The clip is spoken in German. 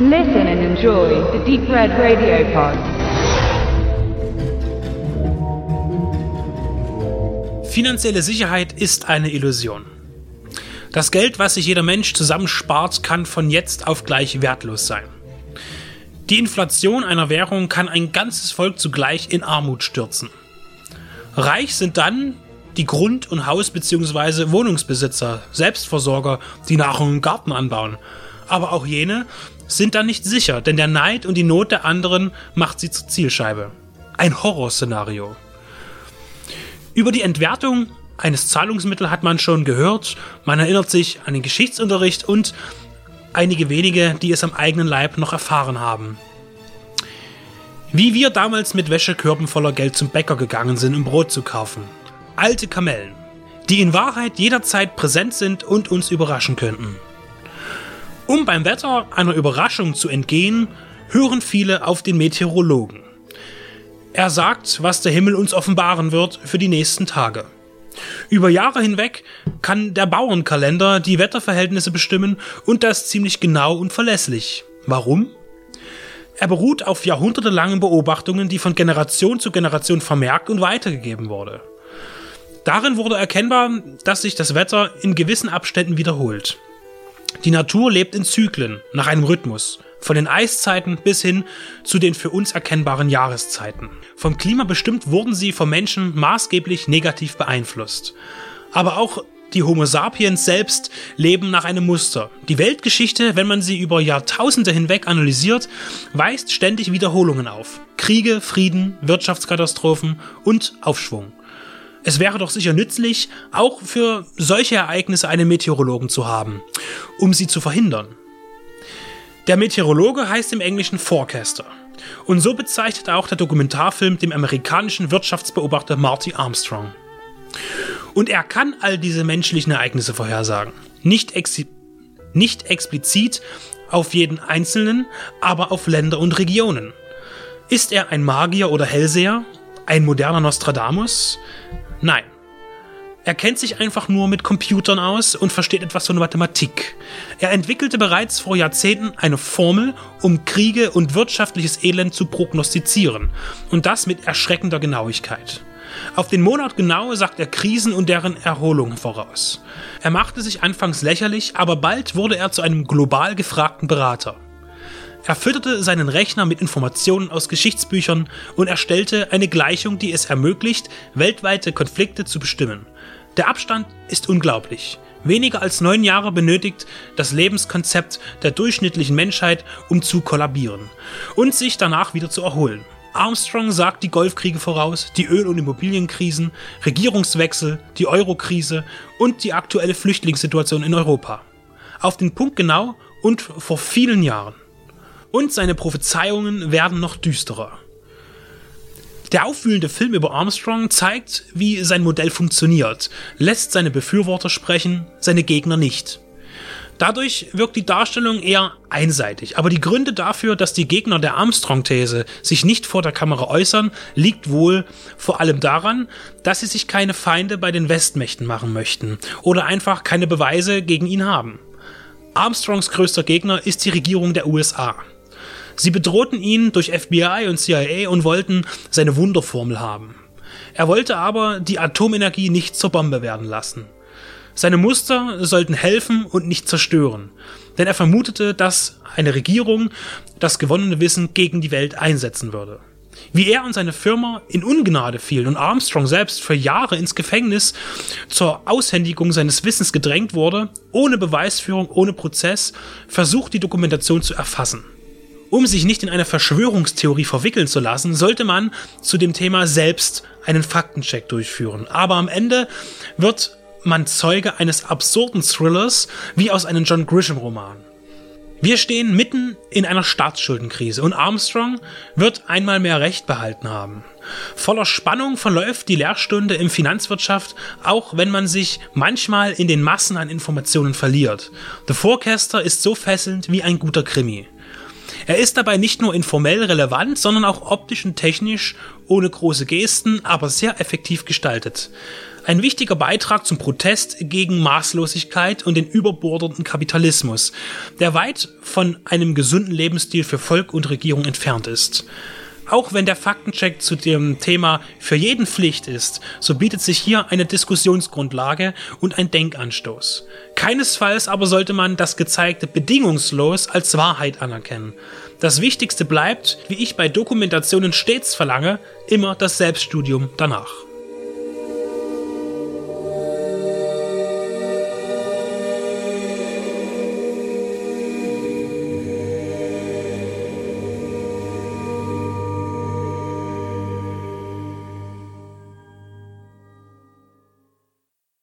Listen and enjoy the Deep Red Radio Pod. Finanzielle Sicherheit ist eine Illusion. Das Geld, was sich jeder Mensch zusammenspart, kann von jetzt auf gleich wertlos sein. Die Inflation einer Währung kann ein ganzes Volk zugleich in Armut stürzen. Reich sind dann die Grund- und Haus- bzw. Wohnungsbesitzer, Selbstversorger, die Nahrung im Garten anbauen. Aber auch jene sind dann nicht sicher, denn der Neid und die Not der anderen macht sie zur Zielscheibe. Ein Horrorszenario. Über die Entwertung eines Zahlungsmittels hat man schon gehört, man erinnert sich an den Geschichtsunterricht und einige wenige, die es am eigenen Leib noch erfahren haben. Wie wir damals mit Wäschekörben voller Geld zum Bäcker gegangen sind, um Brot zu kaufen. Alte Kamellen, die in Wahrheit jederzeit präsent sind und uns überraschen könnten. Um beim Wetter einer Überraschung zu entgehen, hören viele auf den Meteorologen. Er sagt, was der Himmel uns offenbaren wird für die nächsten Tage. Über Jahre hinweg kann der Bauernkalender die Wetterverhältnisse bestimmen und das ziemlich genau und verlässlich. Warum? Er beruht auf jahrhundertelangen Beobachtungen, die von Generation zu Generation vermerkt und weitergegeben wurde. Darin wurde erkennbar, dass sich das Wetter in gewissen Abständen wiederholt. Die Natur lebt in Zyklen, nach einem Rhythmus, von den Eiszeiten bis hin zu den für uns erkennbaren Jahreszeiten. Vom Klima bestimmt wurden sie vom Menschen maßgeblich negativ beeinflusst. Aber auch die Homo sapiens selbst leben nach einem Muster. Die Weltgeschichte, wenn man sie über Jahrtausende hinweg analysiert, weist ständig Wiederholungen auf. Kriege, Frieden, Wirtschaftskatastrophen und Aufschwung. Es wäre doch sicher nützlich, auch für solche Ereignisse einen Meteorologen zu haben, um sie zu verhindern. Der Meteorologe heißt im Englischen Forecaster. Und so bezeichnet auch der Dokumentarfilm dem amerikanischen Wirtschaftsbeobachter Marty Armstrong. Und er kann all diese menschlichen Ereignisse vorhersagen. Nicht, ex nicht explizit auf jeden Einzelnen, aber auf Länder und Regionen. Ist er ein Magier oder Hellseher? Ein moderner Nostradamus? Nein. Er kennt sich einfach nur mit Computern aus und versteht etwas von Mathematik. Er entwickelte bereits vor Jahrzehnten eine Formel, um Kriege und wirtschaftliches Elend zu prognostizieren. Und das mit erschreckender Genauigkeit. Auf den Monat genau sagt er Krisen und deren Erholung voraus. Er machte sich anfangs lächerlich, aber bald wurde er zu einem global gefragten Berater. Er fütterte seinen Rechner mit Informationen aus Geschichtsbüchern und erstellte eine Gleichung, die es ermöglicht, weltweite Konflikte zu bestimmen. Der Abstand ist unglaublich. Weniger als neun Jahre benötigt das Lebenskonzept der durchschnittlichen Menschheit, um zu kollabieren und sich danach wieder zu erholen. Armstrong sagt die Golfkriege voraus, die Öl- und Immobilienkrisen, Regierungswechsel, die Eurokrise und die aktuelle Flüchtlingssituation in Europa. Auf den Punkt genau und vor vielen Jahren. Und seine Prophezeiungen werden noch düsterer. Der aufwühlende Film über Armstrong zeigt, wie sein Modell funktioniert, lässt seine Befürworter sprechen, seine Gegner nicht. Dadurch wirkt die Darstellung eher einseitig, aber die Gründe dafür, dass die Gegner der Armstrong-These sich nicht vor der Kamera äußern, liegt wohl vor allem daran, dass sie sich keine Feinde bei den Westmächten machen möchten oder einfach keine Beweise gegen ihn haben. Armstrongs größter Gegner ist die Regierung der USA. Sie bedrohten ihn durch FBI und CIA und wollten seine Wunderformel haben. Er wollte aber die Atomenergie nicht zur Bombe werden lassen. Seine Muster sollten helfen und nicht zerstören, denn er vermutete, dass eine Regierung das gewonnene Wissen gegen die Welt einsetzen würde. Wie er und seine Firma in Ungnade fielen und Armstrong selbst für Jahre ins Gefängnis zur Aushändigung seines Wissens gedrängt wurde, ohne Beweisführung, ohne Prozess, versucht die Dokumentation zu erfassen. Um sich nicht in eine Verschwörungstheorie verwickeln zu lassen, sollte man zu dem Thema selbst einen Faktencheck durchführen. Aber am Ende wird man Zeuge eines absurden Thrillers wie aus einem John Grisham-Roman. Wir stehen mitten in einer Staatsschuldenkrise und Armstrong wird einmal mehr Recht behalten haben. Voller Spannung verläuft die Lehrstunde im Finanzwirtschaft, auch wenn man sich manchmal in den Massen an Informationen verliert. The Forecaster ist so fesselnd wie ein guter Krimi. Er ist dabei nicht nur informell relevant, sondern auch optisch und technisch ohne große Gesten, aber sehr effektiv gestaltet. Ein wichtiger Beitrag zum Protest gegen Maßlosigkeit und den überbordenden Kapitalismus, der weit von einem gesunden Lebensstil für Volk und Regierung entfernt ist. Auch wenn der Faktencheck zu dem Thema für jeden Pflicht ist, so bietet sich hier eine Diskussionsgrundlage und ein Denkanstoß. Keinesfalls aber sollte man das Gezeigte bedingungslos als Wahrheit anerkennen. Das Wichtigste bleibt, wie ich bei Dokumentationen stets verlange, immer das Selbststudium danach.